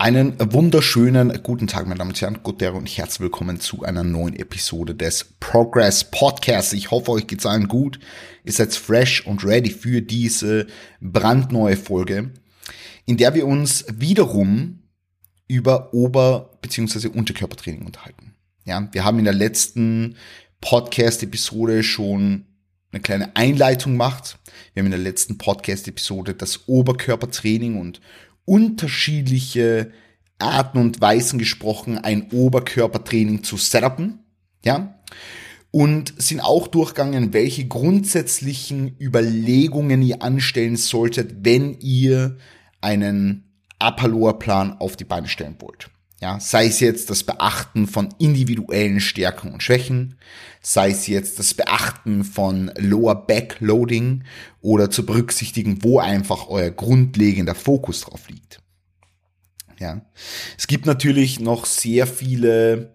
Einen wunderschönen guten Tag, meine Damen und Herren, Gute und herzlich willkommen zu einer neuen Episode des Progress Podcasts. Ich hoffe, euch geht's allen gut. Ihr seid fresh und ready für diese brandneue Folge, in der wir uns wiederum über Ober- bzw. Unterkörpertraining unterhalten. Ja, wir haben in der letzten Podcast-Episode schon eine kleine Einleitung gemacht. Wir haben in der letzten Podcast-Episode das Oberkörpertraining und unterschiedliche Arten und Weisen gesprochen, ein Oberkörpertraining zu setupen, ja, und sind auch durchgegangen, welche grundsätzlichen Überlegungen ihr anstellen solltet, wenn ihr einen Upper-Lower-Plan auf die Beine stellen wollt. Ja, sei es jetzt das Beachten von individuellen Stärken und Schwächen, sei es jetzt das Beachten von Lower Backloading oder zu berücksichtigen, wo einfach euer grundlegender Fokus drauf liegt. Ja, es gibt natürlich noch sehr viele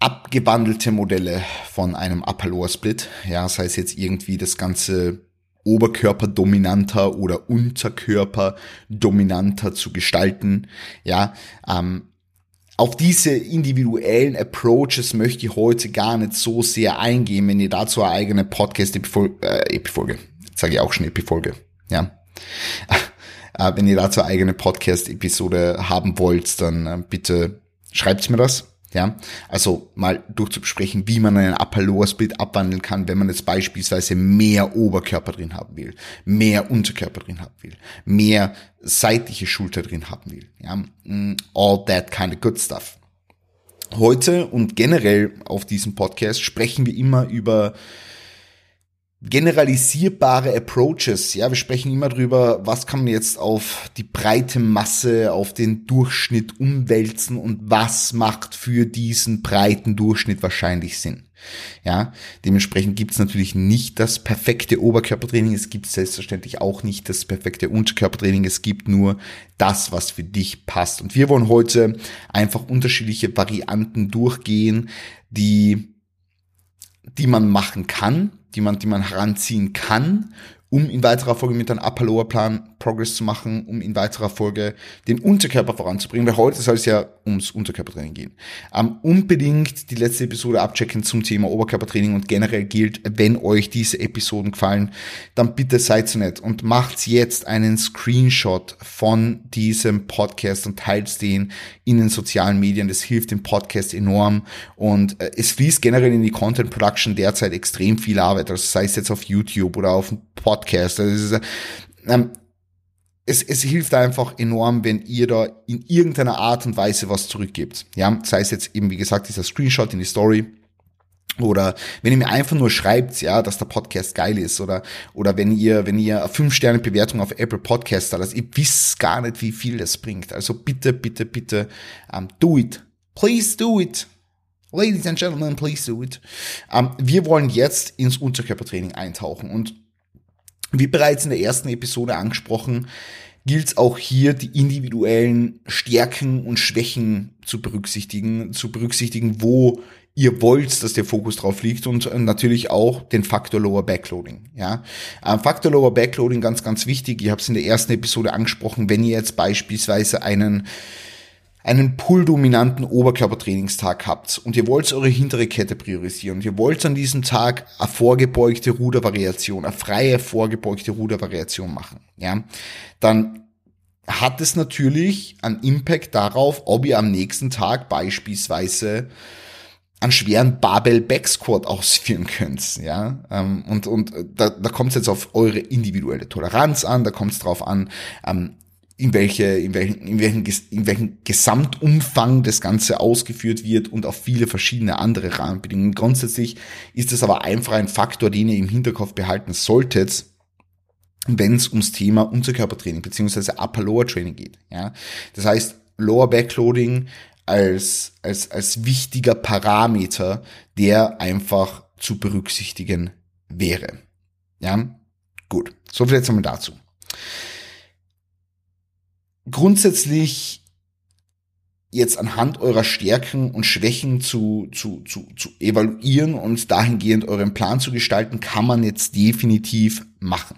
abgewandelte Modelle von einem Upper Lower Split. Ja, sei es jetzt irgendwie das ganze Oberkörper dominanter oder Unterkörper dominanter zu gestalten. Ja, ähm, auf diese individuellen Approaches möchte ich heute gar nicht so sehr eingehen, wenn ihr dazu eine eigene Podcast-Epifolge, äh, sage ich auch schon Epifolge, ja. Äh, wenn ihr dazu eine eigene Podcast-Episode haben wollt, dann äh, bitte schreibt mir das. Ja, also mal durchzubesprechen, wie man einen Upper-Lower-Split abwandeln kann, wenn man jetzt beispielsweise mehr Oberkörper drin haben will, mehr Unterkörper drin haben will, mehr seitliche Schulter drin haben will. Ja, mm, all that kind of good stuff. Heute und generell auf diesem Podcast sprechen wir immer über generalisierbare Approaches. Ja, wir sprechen immer drüber, was kann man jetzt auf die breite Masse, auf den Durchschnitt umwälzen und was macht für diesen breiten Durchschnitt wahrscheinlich Sinn. Ja, dementsprechend gibt es natürlich nicht das perfekte Oberkörpertraining, es gibt selbstverständlich auch nicht das perfekte Unterkörpertraining, es gibt nur das, was für dich passt. Und wir wollen heute einfach unterschiedliche Varianten durchgehen, die, die man machen kann, die man, die man heranziehen kann, um in weiterer Folge mit einem Upper-Lower-Plan Progress zu machen, um in weiterer Folge den Unterkörper voranzubringen, weil heute soll es ja ums Unterkörpertraining gehen. Ähm, unbedingt die letzte Episode abchecken zum Thema Oberkörpertraining und generell gilt, wenn euch diese Episoden gefallen, dann bitte seid so nett und macht jetzt einen Screenshot von diesem Podcast und teilt den in den sozialen Medien. Das hilft dem Podcast enorm und äh, es fließt generell in die Content Production derzeit extrem viel Arbeit, also sei es jetzt auf YouTube oder auf dem Podcast. Also ist, ähm, es, es hilft einfach enorm, wenn ihr da in irgendeiner Art und Weise was zurückgebt. Ja, sei es jetzt eben, wie gesagt, dieser Screenshot in die Story. Oder wenn ihr mir einfach nur schreibt, ja, dass der Podcast geil ist, oder, oder wenn ihr, wenn ihr fünf Sterne Bewertung auf Apple Podcast also ihr wisst gar nicht, wie viel das bringt. Also bitte, bitte, bitte, um, do it. Please do it. Ladies and Gentlemen, please do it. Um, wir wollen jetzt ins Unterkörpertraining eintauchen und wie bereits in der ersten Episode angesprochen, gilt es auch hier, die individuellen Stärken und Schwächen zu berücksichtigen, zu berücksichtigen, wo ihr wollt, dass der Fokus drauf liegt und natürlich auch den Faktor Lower Backloading. Ja, Faktor Lower Backloading ganz, ganz wichtig. Ich habe es in der ersten Episode angesprochen. Wenn ihr jetzt beispielsweise einen einen pull-dominanten Oberkörpertrainingstag habt und ihr wollt eure hintere Kette priorisieren und ihr wollt an diesem Tag eine vorgebeugte Rudervariation, eine freie vorgebeugte Rudervariation machen, ja, dann hat es natürlich einen Impact darauf, ob ihr am nächsten Tag beispielsweise einen schweren Barbell Backsquat ausführen könnt, ja, ähm, und und da, da kommt es jetzt auf eure individuelle Toleranz an, da kommt es drauf an, ähm, in welche, in welchen, in welchen, in welchen Gesamtumfang das Ganze ausgeführt wird und auf viele verschiedene andere Rahmenbedingungen. Grundsätzlich ist es aber einfach ein Faktor, den ihr im Hinterkopf behalten solltet, wenn es ums Thema Unterkörpertraining beziehungsweise Upper-Lower-Training geht. Ja, das heißt Lower Backloading als als als wichtiger Parameter, der einfach zu berücksichtigen wäre. Ja, gut. So viel jetzt einmal dazu grundsätzlich jetzt anhand eurer Stärken und Schwächen zu, zu, zu, zu evaluieren und dahingehend euren Plan zu gestalten, kann man jetzt definitiv machen.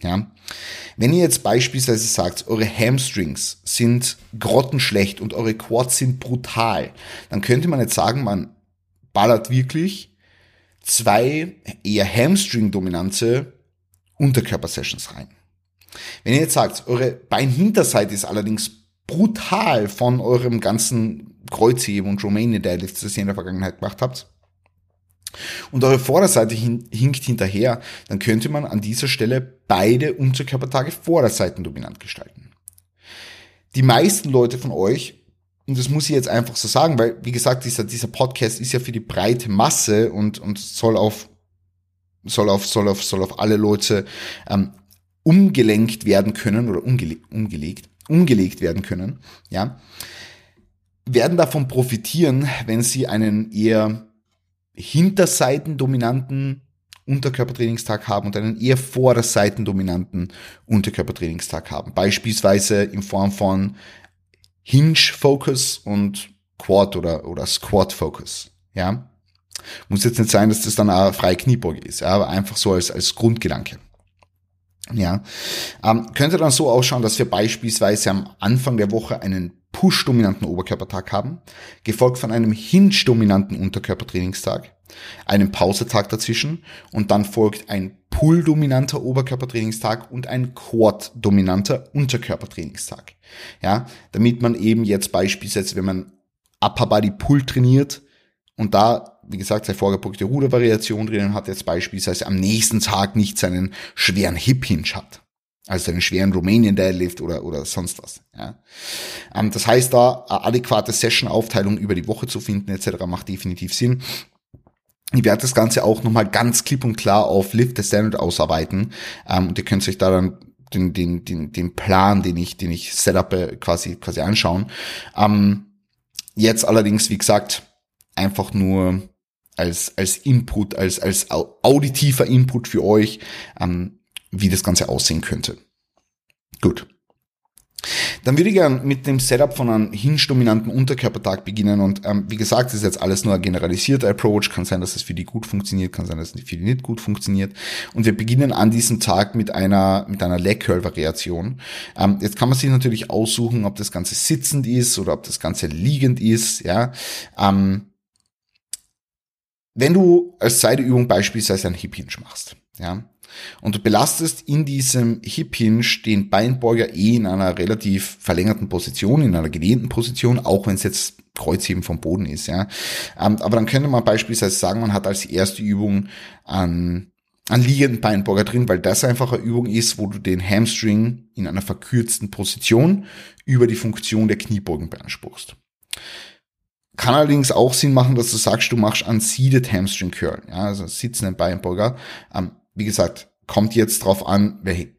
Ja. Wenn ihr jetzt beispielsweise sagt, eure Hamstrings sind grottenschlecht und eure Quads sind brutal, dann könnte man jetzt sagen, man ballert wirklich zwei eher Hamstring-dominante Unterkörpersessions rein. Wenn ihr jetzt sagt, eure Beinhinterseite ist allerdings brutal von eurem ganzen Kreuzheben und Romanian Deadlifts, das ihr in der Vergangenheit gemacht habt, und eure Vorderseite hinkt hinterher, dann könnte man an dieser Stelle beide Unterkörpertage Vorderseiten dominant gestalten. Die meisten Leute von euch, und das muss ich jetzt einfach so sagen, weil, wie gesagt, dieser, dieser Podcast ist ja für die breite Masse und, und soll auf, soll auf, soll auf, soll auf alle Leute ähm, umgelenkt werden können oder umgele umgelegt, umgelegt werden können, ja, werden davon profitieren, wenn sie einen eher hinterseitendominanten Unterkörpertrainingstag haben und einen eher vorderseitendominanten Unterkörpertrainingstag haben. Beispielsweise in Form von Hinge Focus und Quad oder, oder Squat Focus. Ja. Muss jetzt nicht sein, dass das dann eine freie Kniebeuge ist, ja, aber einfach so als, als Grundgedanke. Ja, ähm, könnte dann so ausschauen, dass wir beispielsweise am Anfang der Woche einen Push-dominanten Oberkörpertag haben, gefolgt von einem Hinge-dominanten Unterkörpertrainingstag, einem Pausetag dazwischen und dann folgt ein Pull-dominanter Oberkörpertrainingstag und ein Quad-dominanter Unterkörpertrainingstag. Ja, damit man eben jetzt beispielsweise, wenn man Upper Body Pull trainiert und da, wie gesagt, seine vorgepunkte Rudervariation drinnen hat, jetzt beispielsweise am nächsten Tag nicht seinen schweren Hip Hinge hat also einen schweren Romanian Deadlift oder, oder sonst was. Ja. Ähm, das heißt, da eine adäquate Session-Aufteilung über die Woche zu finden etc. macht definitiv Sinn. Ich werde das Ganze auch nochmal ganz klipp und klar auf Lift the Standard ausarbeiten. Ähm, und ihr könnt euch da dann den, den, den, den Plan, den ich, den ich setupe, quasi, quasi anschauen. Ähm, jetzt allerdings, wie gesagt, einfach nur als, als Input, als, als auditiver Input für euch. Ähm, wie das Ganze aussehen könnte. Gut. Dann würde ich gerne mit dem Setup von einem hinge-dominanten Unterkörpertag beginnen und ähm, wie gesagt, das ist jetzt alles nur ein generalisierter Approach, kann sein, dass es für die gut funktioniert, kann sein, dass es für die nicht gut funktioniert und wir beginnen an diesem Tag mit einer mit einer Leg Curl Variation. Ähm, jetzt kann man sich natürlich aussuchen, ob das Ganze sitzend ist oder ob das Ganze liegend ist, ja. Ähm, wenn du als Seideübung beispielsweise ein Hip Hinge machst, ja, und du belastest in diesem Hip Hinge den Beinbeuger eh in einer relativ verlängerten Position, in einer gelehnten Position, auch wenn es jetzt Kreuzheben vom Boden ist, ja. Ähm, aber dann könnte man beispielsweise sagen, man hat als erste Übung an einen liegenden Beinbeuger drin, weil das einfach eine Übung ist, wo du den Hamstring in einer verkürzten Position über die Funktion der Kniebeugen beanspruchst. Kann allerdings auch Sinn machen, dass du sagst, du machst Seated Hamstring Curl, ja, also sitzenden Beinbeuger. Ähm, wie gesagt, kommt jetzt drauf an, welche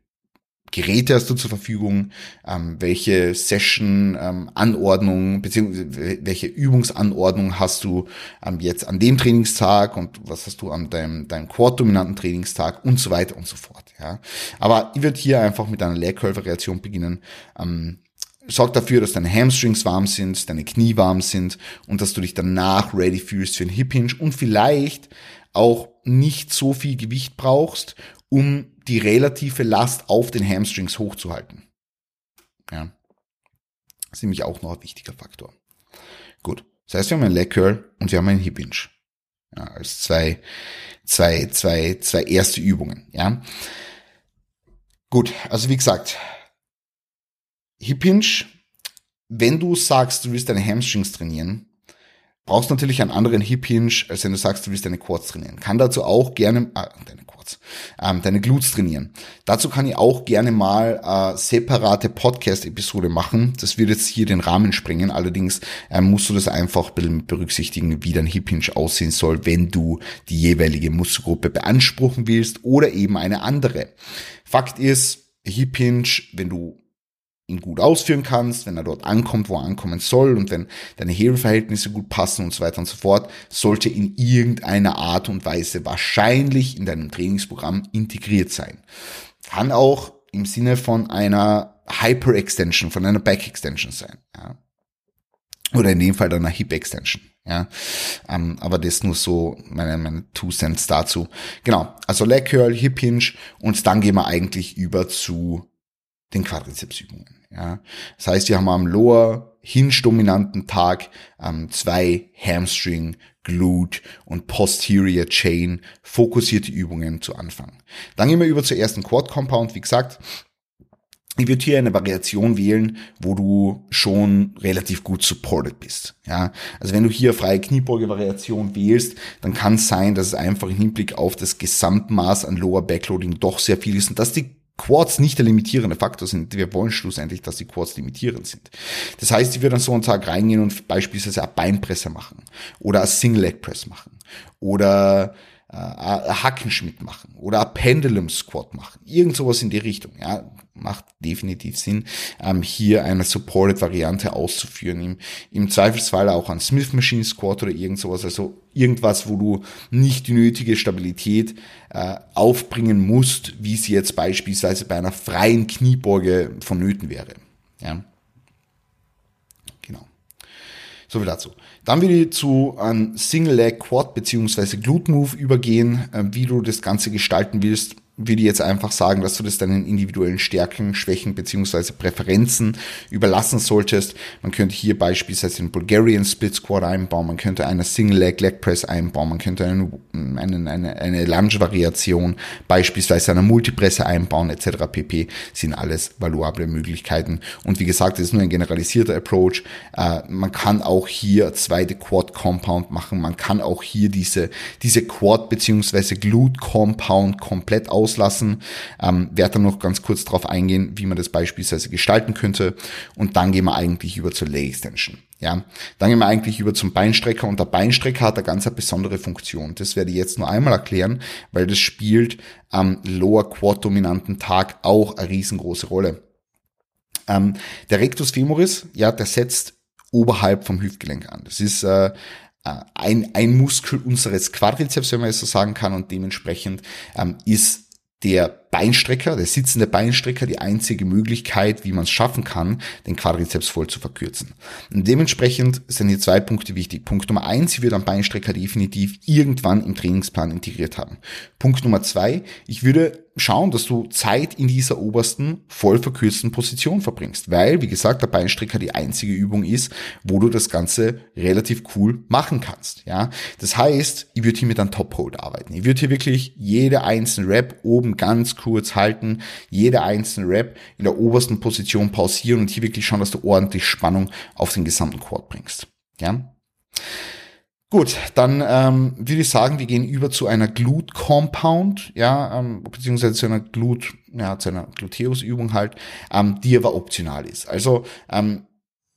Geräte hast du zur Verfügung, ähm, welche Session-Anordnung ähm, beziehungsweise welche Übungsanordnung hast du ähm, jetzt an dem Trainingstag und was hast du an deinem, deinem Quad-dominanten Trainingstag und so weiter und so fort. Ja, aber ich würde hier einfach mit einer Leg Curl Variation beginnen. Ähm, sorg dafür, dass deine Hamstrings warm sind, deine Knie warm sind und dass du dich danach ready fühlst für einen Hip Hinge und vielleicht auch nicht so viel Gewicht brauchst, um die relative Last auf den Hamstrings hochzuhalten. Ja. Das ist nämlich auch noch ein wichtiger Faktor. Gut. Das heißt, wir haben einen Leg Curl und wir haben einen Hip Hinge. Ja, als zwei, zwei, zwei, zwei erste Übungen, ja. Gut. Also wie gesagt, Hip Hinge, wenn du sagst, du willst deine Hamstrings trainieren, brauchst natürlich einen anderen Hip Hinge, als wenn du sagst, du willst deine Quads trainieren. Kann dazu auch gerne, äh, deine Quads, ähm, deine Glutes trainieren. Dazu kann ich auch gerne mal äh, separate Podcast-Episode machen. Das wird jetzt hier den Rahmen sprengen. Allerdings ähm, musst du das einfach berücksichtigen, wie dein Hip Hinge aussehen soll, wenn du die jeweilige Muskelgruppe beanspruchen willst oder eben eine andere. Fakt ist, Hip Hinge, wenn du ihn gut ausführen kannst, wenn er dort ankommt, wo er ankommen soll und wenn deine Hebelverhältnisse gut passen und so weiter und so fort, sollte in irgendeiner Art und Weise wahrscheinlich in deinem Trainingsprogramm integriert sein. Kann auch im Sinne von einer Hyper-Extension, von einer Back-Extension sein. Ja. Oder in dem Fall dann eine Hip Extension. Ja, ähm, aber das nur so meine, meine Two Cents dazu. Genau, also Leg Curl, Hip Hinge und dann gehen wir eigentlich über zu den Quadrizepsübungen. Ja, das heißt, wir haben am Lower Hinge dominanten Tag ähm, zwei Hamstring, Glute und Posterior Chain fokussierte Übungen zu Anfang. Dann gehen wir über zur ersten Quad Compound. Wie gesagt, ich würde hier eine Variation wählen, wo du schon relativ gut supported bist. Ja, also wenn du hier freie Kniebeuge-Variation wählst, dann kann es sein, dass es einfach im Hinblick auf das Gesamtmaß an Lower Backloading doch sehr viel ist und dass die Quads nicht der limitierende Faktor sind. Wir wollen schlussendlich, dass die Quads limitierend sind. Das heißt, ich würde an so einen Tag reingehen und beispielsweise eine Beinpresse machen oder eine Single Leg Press machen oder äh, Hackenschmidt machen oder Pendulum Squat machen. Irgend sowas in die Richtung. Ja, macht definitiv Sinn, ähm, hier eine Supported Variante auszuführen. Im, Im Zweifelsfall auch ein Smith Machine Squat oder irgend sowas. Also irgendwas, wo du nicht die nötige Stabilität äh, aufbringen musst, wie sie jetzt beispielsweise bei einer freien Kniebeuge vonnöten wäre. Ja. Genau. So viel dazu. Dann würde ich zu einem Single Leg Quad beziehungsweise Glute Move übergehen, äh, wie du das Ganze gestalten willst würde jetzt einfach sagen, dass du das deinen individuellen Stärken, Schwächen beziehungsweise Präferenzen überlassen solltest. Man könnte hier beispielsweise den Bulgarian Split Squat einbauen, man könnte eine Single Leg Leg Press einbauen, man könnte eine, eine, eine, eine Lunge-Variation, beispielsweise eine Multipresse einbauen etc. pp. sind alles valuable Möglichkeiten. Und wie gesagt, das ist nur ein generalisierter Approach. Äh, man kann auch hier zweite Quad Compound machen, man kann auch hier diese, diese Quad beziehungsweise Glute Compound komplett aus auslassen. Ähm, werde dann noch ganz kurz darauf eingehen, wie man das beispielsweise gestalten könnte. Und dann gehen wir eigentlich über zur Leg Extension. Ja, dann gehen wir eigentlich über zum Beinstrecker und der Beinstrecker hat eine ganz eine besondere Funktion. Das werde ich jetzt nur einmal erklären, weil das spielt am Lower Quad dominanten Tag auch eine riesengroße Rolle. Ähm, der Rectus femoris, ja, der setzt oberhalb vom Hüftgelenk an. Das ist äh, ein, ein Muskel unseres Quadrizeps, wenn man es so sagen kann, und dementsprechend ähm, ist der Beinstrecker, der sitzende Beinstrecker, die einzige Möglichkeit, wie man es schaffen kann, den Quadrizeps voll zu verkürzen. Und dementsprechend sind hier zwei Punkte wichtig. Punkt Nummer eins, ich würde am Beinstrecker definitiv irgendwann im Trainingsplan integriert haben. Punkt Nummer zwei, ich würde schauen, dass du Zeit in dieser obersten, voll verkürzten Position verbringst. Weil, wie gesagt, der Beinstrecker die einzige Übung ist, wo du das Ganze relativ cool machen kannst. Ja, Das heißt, ich würde hier mit einem Top-Hold arbeiten. Ich würde hier wirklich jede einzelne Rap oben ganz kurz halten, jede einzelne Rap in der obersten Position pausieren und hier wirklich schauen, dass du ordentlich Spannung auf den gesamten Quad bringst. Ja. Gut, dann ähm, würde ich sagen, wir gehen über zu einer Glute Compound, ja, ähm, beziehungsweise zu einer Glute, ja, zu einer Gluteus-Übung halt, ähm, die aber optional ist. Also ähm,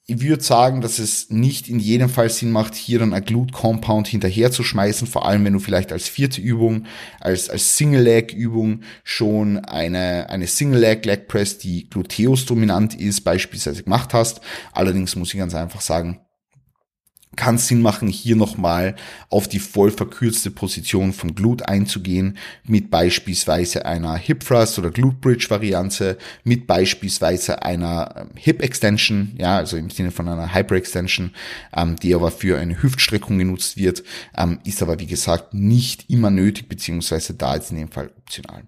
ich würde sagen, dass es nicht in jedem Fall Sinn macht, hier dann ein Glute Compound hinterher zu schmeißen, vor allem wenn du vielleicht als vierte Übung, als, als Single Leg Übung schon eine, eine Single Leg Leg Press, die Gluteus dominant ist, beispielsweise gemacht hast. Allerdings muss ich ganz einfach sagen, kann Sinn machen, hier nochmal auf die voll verkürzte Position von Glute einzugehen, mit beispielsweise einer Hip Thrust oder Glute Bridge Variante, mit beispielsweise einer ähm, Hip Extension, ja, also im Sinne von einer Hyper Extension, ähm, die aber für eine Hüftstreckung genutzt wird, ähm, ist aber wie gesagt nicht immer nötig, beziehungsweise da ist in dem Fall optional.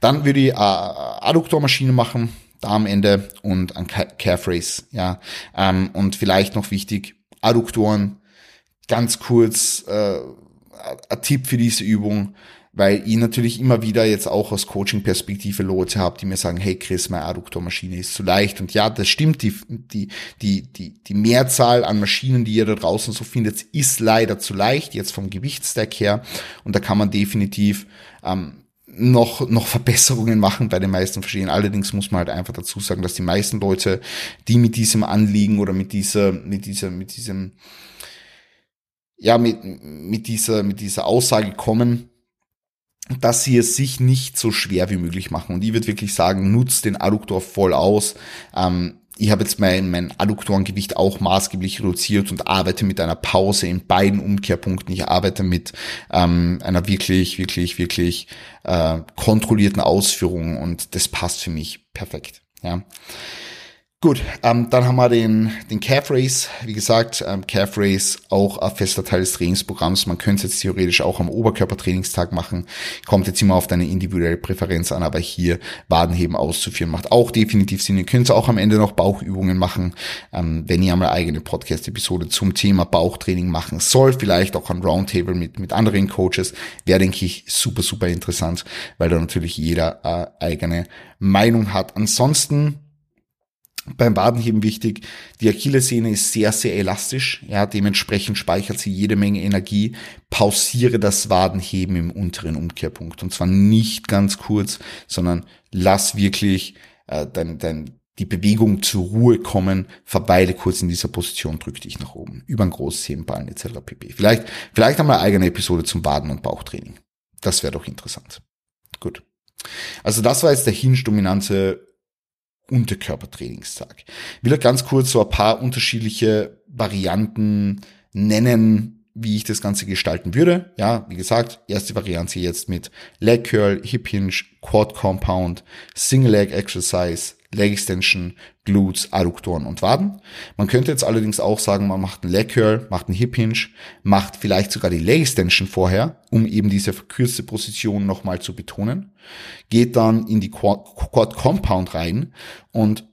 Dann würde ich äh, Adduktormaschine machen, da am Ende und ein Calf Race, ja, ähm, und vielleicht noch wichtig, Adduktoren. Ganz kurz äh, ein Tipp für diese Übung, weil ich natürlich immer wieder jetzt auch aus Coaching-Perspektive Leute habe, die mir sagen, hey Chris, meine Adduktormaschine ist zu leicht. Und ja, das stimmt, die, die, die, die, die Mehrzahl an Maschinen, die ihr da draußen so findet, ist leider zu leicht, jetzt vom Gewichtsstack her. Und da kann man definitiv ähm, noch, noch Verbesserungen machen bei den meisten Verschiedenen. Allerdings muss man halt einfach dazu sagen, dass die meisten Leute, die mit diesem Anliegen oder mit dieser, mit dieser, mit diesem, ja, mit, mit dieser, mit dieser Aussage kommen, dass sie es sich nicht so schwer wie möglich machen. Und ich würde wirklich sagen, nutzt den Adduktor voll aus. Ähm, ich habe jetzt mein, mein Adduktorengewicht auch maßgeblich reduziert und arbeite mit einer Pause in beiden Umkehrpunkten. Ich arbeite mit ähm, einer wirklich, wirklich, wirklich äh, kontrollierten Ausführung und das passt für mich perfekt. Ja. Gut, ähm, dann haben wir den, den Calf Race. Wie gesagt, ähm, Calf Race auch ein fester Teil des Trainingsprogramms. Man könnte es jetzt theoretisch auch am Oberkörpertrainingstag machen. Kommt jetzt immer auf deine individuelle Präferenz an, aber hier Wadenheben auszuführen macht auch definitiv Sinn. Ihr könnt auch am Ende noch Bauchübungen machen, ähm, wenn ihr einmal eigene Podcast-Episode zum Thema Bauchtraining machen soll. Vielleicht auch ein Roundtable mit, mit anderen Coaches. Wäre, denke ich, super, super interessant, weil da natürlich jeder äh, eigene Meinung hat. Ansonsten beim Wadenheben wichtig, die Achillessehne ist sehr, sehr elastisch, ja, dementsprechend speichert sie jede Menge Energie. Pausiere das Wadenheben im unteren Umkehrpunkt und zwar nicht ganz kurz, sondern lass wirklich äh, dein, dein, die Bewegung zur Ruhe kommen, verweile kurz in dieser Position, drück dich nach oben, über ein großes Hebenballen etc. pp. Vielleicht, vielleicht wir eine eigene Episode zum Waden- und Bauchtraining. Das wäre doch interessant. Gut. Also das war jetzt der Hinge-dominante Unterkörpertrainingstag. Ich will ganz kurz so ein paar unterschiedliche Varianten nennen, wie ich das Ganze gestalten würde. Ja, wie gesagt, erste Variante jetzt mit Leg Curl, Hip Hinge, Quad Compound, Single Leg Exercise, Leg Extension, Glutes, Adduktoren und Waden. Man könnte jetzt allerdings auch sagen, man macht einen Leg Curl, macht einen Hip Hinge, macht vielleicht sogar die Leg Extension vorher, um eben diese verkürzte Position nochmal zu betonen, geht dann in die Quad, Compound rein und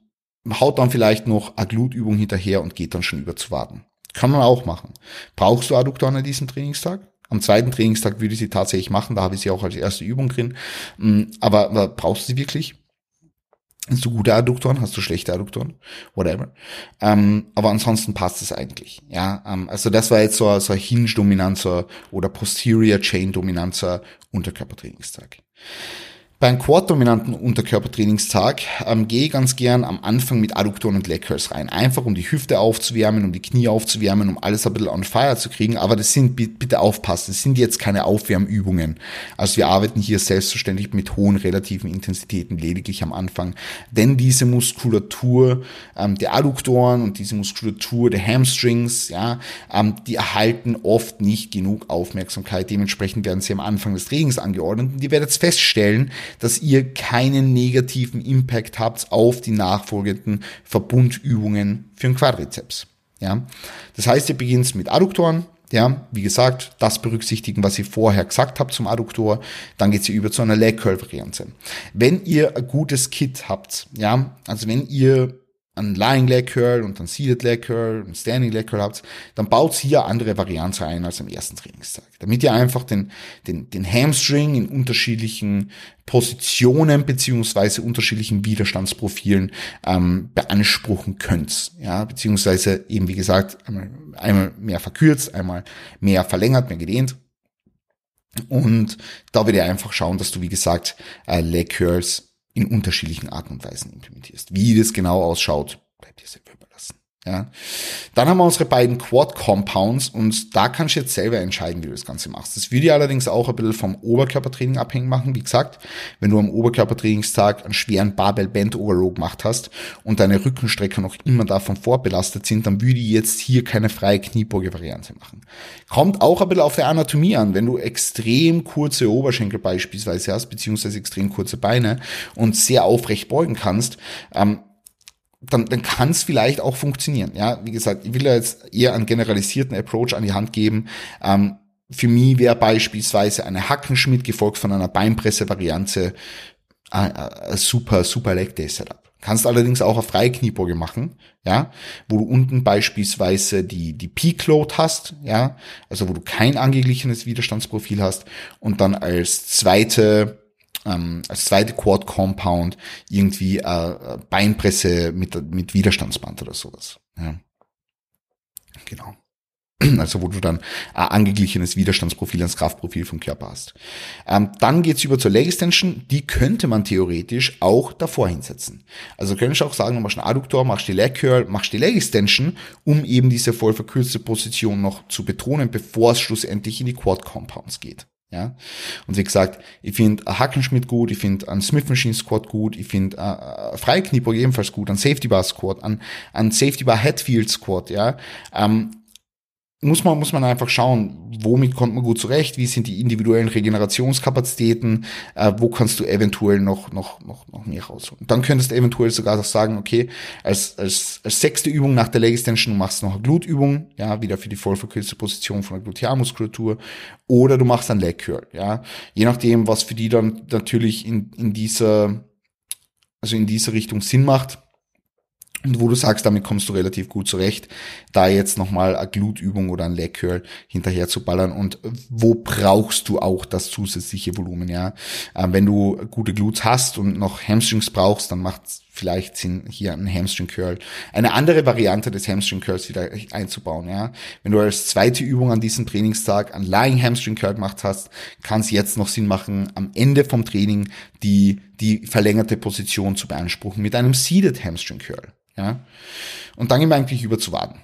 haut dann vielleicht noch eine Glutübung hinterher und geht dann schon über zu Waden. Kann man auch machen. Brauchst du Adduktoren an diesem Trainingstag? Am zweiten Trainingstag würde ich sie tatsächlich machen, da habe ich sie auch als erste Übung drin. Mm, aber, aber brauchst du sie wirklich? Hast du gute Adduktoren, hast du schlechte Adduktoren, whatever. Ähm, aber ansonsten passt es eigentlich. Ja, ähm, also das war jetzt so, so Hinge-Dominanzer oder Posterior Chain-Dominanzer Unterkörpertrainingstag. Beim quad-dominanten Unterkörpertrainingstag ähm, gehe ich ganz gern am Anfang mit Adduktoren und Leg Curls rein. Einfach um die Hüfte aufzuwärmen, um die Knie aufzuwärmen, um alles ein bisschen on fire zu kriegen. Aber das sind, bitte aufpassen, das sind jetzt keine Aufwärmübungen. Also wir arbeiten hier selbstverständlich mit hohen relativen Intensitäten lediglich am Anfang. Denn diese Muskulatur ähm, der Adduktoren und diese Muskulatur der Hamstrings, ja, ähm, die erhalten oft nicht genug Aufmerksamkeit. Dementsprechend werden sie am Anfang des Trainings angeordnet. Und ihr werdet feststellen, dass ihr keinen negativen Impact habt auf die nachfolgenden Verbundübungen für den Quadrizeps. Ja, das heißt, ihr beginnt mit Adduktoren, ja, wie gesagt, das berücksichtigen, was ich vorher gesagt habe zum Adduktor. Dann geht sie über zu einer Leg Curl Variante. Wenn ihr ein gutes Kit habt, ja, also wenn ihr ein Lying Leg Curl und ein Seated Leg Curl und Standing Leg Curl habt, dann baut hier andere Varianten ein als am ersten Trainingstag. Damit ihr einfach den, den, den Hamstring in unterschiedlichen Positionen beziehungsweise unterschiedlichen Widerstandsprofilen ähm, beanspruchen könnt. Ja, beziehungsweise eben wie gesagt, einmal, einmal mehr verkürzt, einmal mehr verlängert, mehr gedehnt. Und da wird ihr einfach schauen, dass du, wie gesagt, äh, Leg Curls in unterschiedlichen Arten und Weisen implementierst. Wie das genau ausschaut, bleibt dir selber überlassen. Ja. Dann haben wir unsere beiden Quad Compounds und da kannst du jetzt selber entscheiden, wie du das Ganze machst. Das würde ich allerdings auch ein bisschen vom Oberkörpertraining abhängig machen. Wie gesagt, wenn du am Oberkörpertrainingstag einen schweren Barbell Band Overload gemacht hast und deine Rückenstrecker noch immer davon vorbelastet sind, dann würde ich jetzt hier keine freie Kniebeuge-Variante machen. Kommt auch ein bisschen auf der Anatomie an. Wenn du extrem kurze Oberschenkel beispielsweise hast, beziehungsweise extrem kurze Beine und sehr aufrecht beugen kannst, ähm, dann, dann kann es vielleicht auch funktionieren. Ja, wie gesagt, ich will ja jetzt eher einen generalisierten Approach an die Hand geben. Ähm, für mich wäre beispielsweise eine Hackenschmidt gefolgt von einer Beinpresse-Variante äh, super, super Leg Day Setup. Kannst allerdings auch eine freie machen, ja, wo du unten beispielsweise die, die Peak Load hast, ja, also wo du kein angeglichenes Widerstandsprofil hast und dann als zweite ähm, als zweite Quad Compound irgendwie äh, Beinpresse mit, mit Widerstandsband oder sowas. Ja. Genau. Also wo du dann ein angeglichenes Widerstandsprofil ans Kraftprofil vom Körper hast. Ähm, dann geht's über zur Leg Extension. Die könnte man theoretisch auch davor hinsetzen. Also könntest du auch sagen, du machst einen Adduktor, machst die Leg Curl, machst die Leg Extension, um eben diese voll verkürzte Position noch zu betonen, bevor es schlussendlich in die Quad Compounds geht. Ja. Und wie gesagt, ich finde Hackenschmidt gut, ich finde ein Smith Machine Squad gut, ich finde äh, Freiknieper ebenfalls gut, ein Safety Bar Squad, ein, ein Safety Bar Headfield Squad, ja. Ähm, muss man, muss man einfach schauen, womit kommt man gut zurecht, wie sind die individuellen Regenerationskapazitäten, äh, wo kannst du eventuell noch, noch, noch, noch mehr rausholen. Dann könntest du eventuell sogar auch sagen, okay, als, als, als sechste Übung nach der Leg Extension, du noch eine Glutübung, ja, wieder für die vollverkürzte Position von der Glutealmuskulatur, oder du machst ein Leg Curl, ja, je nachdem, was für die dann natürlich in, in dieser, also in dieser Richtung Sinn macht und wo du sagst, damit kommst du relativ gut zurecht, da jetzt nochmal eine Glutübung oder ein Leg Curl hinterher zu ballern und wo brauchst du auch das zusätzliche Volumen, ja. Ähm, wenn du gute Glutes hast und noch Hamstrings brauchst, dann macht es vielleicht Sinn, hier einen Hamstring Curl, eine andere Variante des Hamstring Curls wieder einzubauen, ja. Wenn du als zweite Übung an diesem Trainingstag einen Lying Hamstring Curl gemacht hast, kann es jetzt noch Sinn machen, am Ende vom Training die, die verlängerte Position zu beanspruchen mit einem Seated Hamstring Curl. Ja? Und dann wir eigentlich über zu Waden.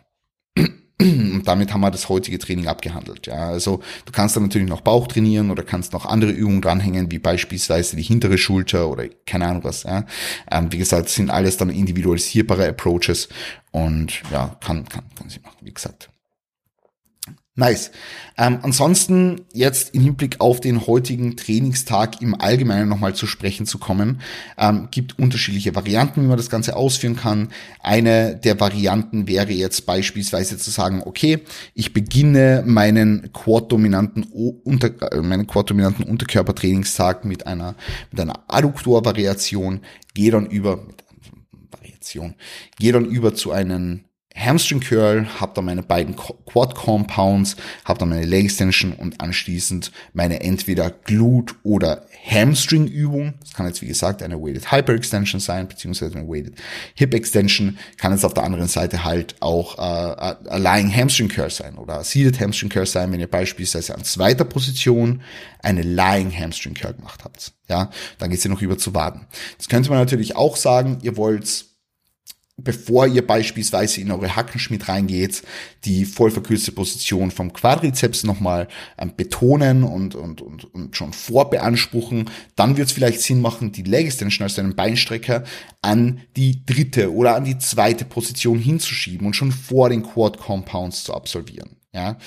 Und damit haben wir das heutige Training abgehandelt. Ja, also du kannst dann natürlich noch Bauch trainieren oder kannst noch andere Übungen dranhängen, wie beispielsweise die hintere Schulter oder keine Ahnung was. Ja, ähm, wie gesagt, sind alles dann individualisierbare Approaches und ja, kann kann kann sie machen. Wie gesagt. Nice. Ähm, ansonsten jetzt im Hinblick auf den heutigen Trainingstag im Allgemeinen nochmal zu sprechen zu kommen, ähm, gibt unterschiedliche Varianten, wie man das Ganze ausführen kann. Eine der Varianten wäre jetzt beispielsweise zu sagen, okay, ich beginne meinen quad-dominanten, Unter äh, quad-dominanten Unterkörpertrainingstag mit einer, mit einer Adduktor-Variation, gehe dann über, Variation, gehe dann über zu einem Hamstring Curl, habe dann meine beiden Quad Compounds, habe dann meine Leg Extension und anschließend meine entweder Glute oder Hamstring Übung. Das kann jetzt wie gesagt eine Weighted Hyper Extension sein, beziehungsweise eine Weighted Hip Extension. Kann jetzt auf der anderen Seite halt auch äh, a Lying Hamstring Curl sein oder Seated Hamstring Curl sein, wenn ihr beispielsweise an zweiter Position eine Lying Hamstring Curl gemacht habt. Ja, dann geht's ja noch über zu Waden. Das könnte man natürlich auch sagen, ihr wollt bevor ihr beispielsweise in eure Hackenschmied reingeht, die voll verkürzte Position vom Quadrizeps nochmal ähm, betonen und, und, und, und schon vorbeanspruchen, dann wird es vielleicht Sinn machen, die Leg Extension als einen Beinstrecker an die dritte oder an die zweite Position hinzuschieben und schon vor den Quad Compounds zu absolvieren. Ja,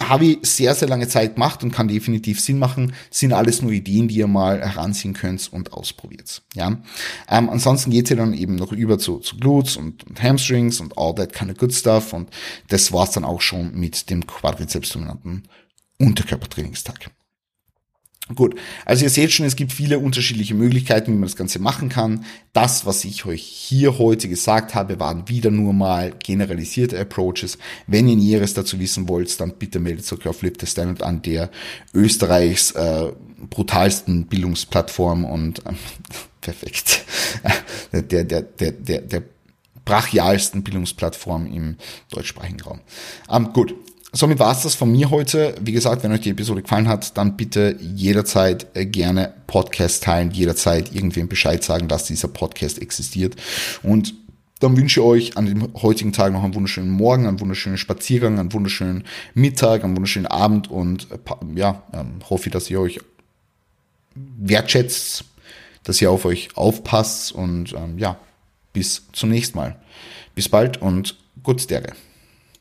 habe ich sehr, sehr lange Zeit gemacht und kann definitiv Sinn machen. Sind alles nur Ideen, die ihr mal heranziehen könnt und ausprobiert. Ja. Ähm, ansonsten geht's ja dann eben noch über zu, zu Glutes und, und Hamstrings und all that kind of good stuff. Und das war's dann auch schon mit dem Quadrizeps-dominanten Unterkörpertrainingstag. Gut, also ihr seht schon, es gibt viele unterschiedliche Möglichkeiten, wie man das Ganze machen kann. Das, was ich euch hier heute gesagt habe, waren wieder nur mal generalisierte Approaches. Wenn ihr Näheres dazu wissen wollt, dann bitte meldet euch auf Flip the Standard an, der Österreichs äh, brutalsten Bildungsplattform und äh, perfekt, der, der, der, der, der brachialsten Bildungsplattform im deutschsprachigen Raum. Ähm, gut, somit war es das von mir heute. Wie gesagt, wenn euch die Episode gefallen hat, dann bitte jederzeit äh, gerne Podcast teilen, jederzeit irgendwem Bescheid sagen, dass dieser Podcast existiert. Und dann wünsche ich euch an dem heutigen Tag noch einen wunderschönen Morgen, einen wunderschönen Spaziergang, einen wunderschönen Mittag, einen wunderschönen Abend und äh, ja, ähm, hoffe, dass ihr euch wertschätzt, dass ihr auf euch aufpasst und ähm, ja, bis zum nächsten Mal. Bis bald und gut Dere.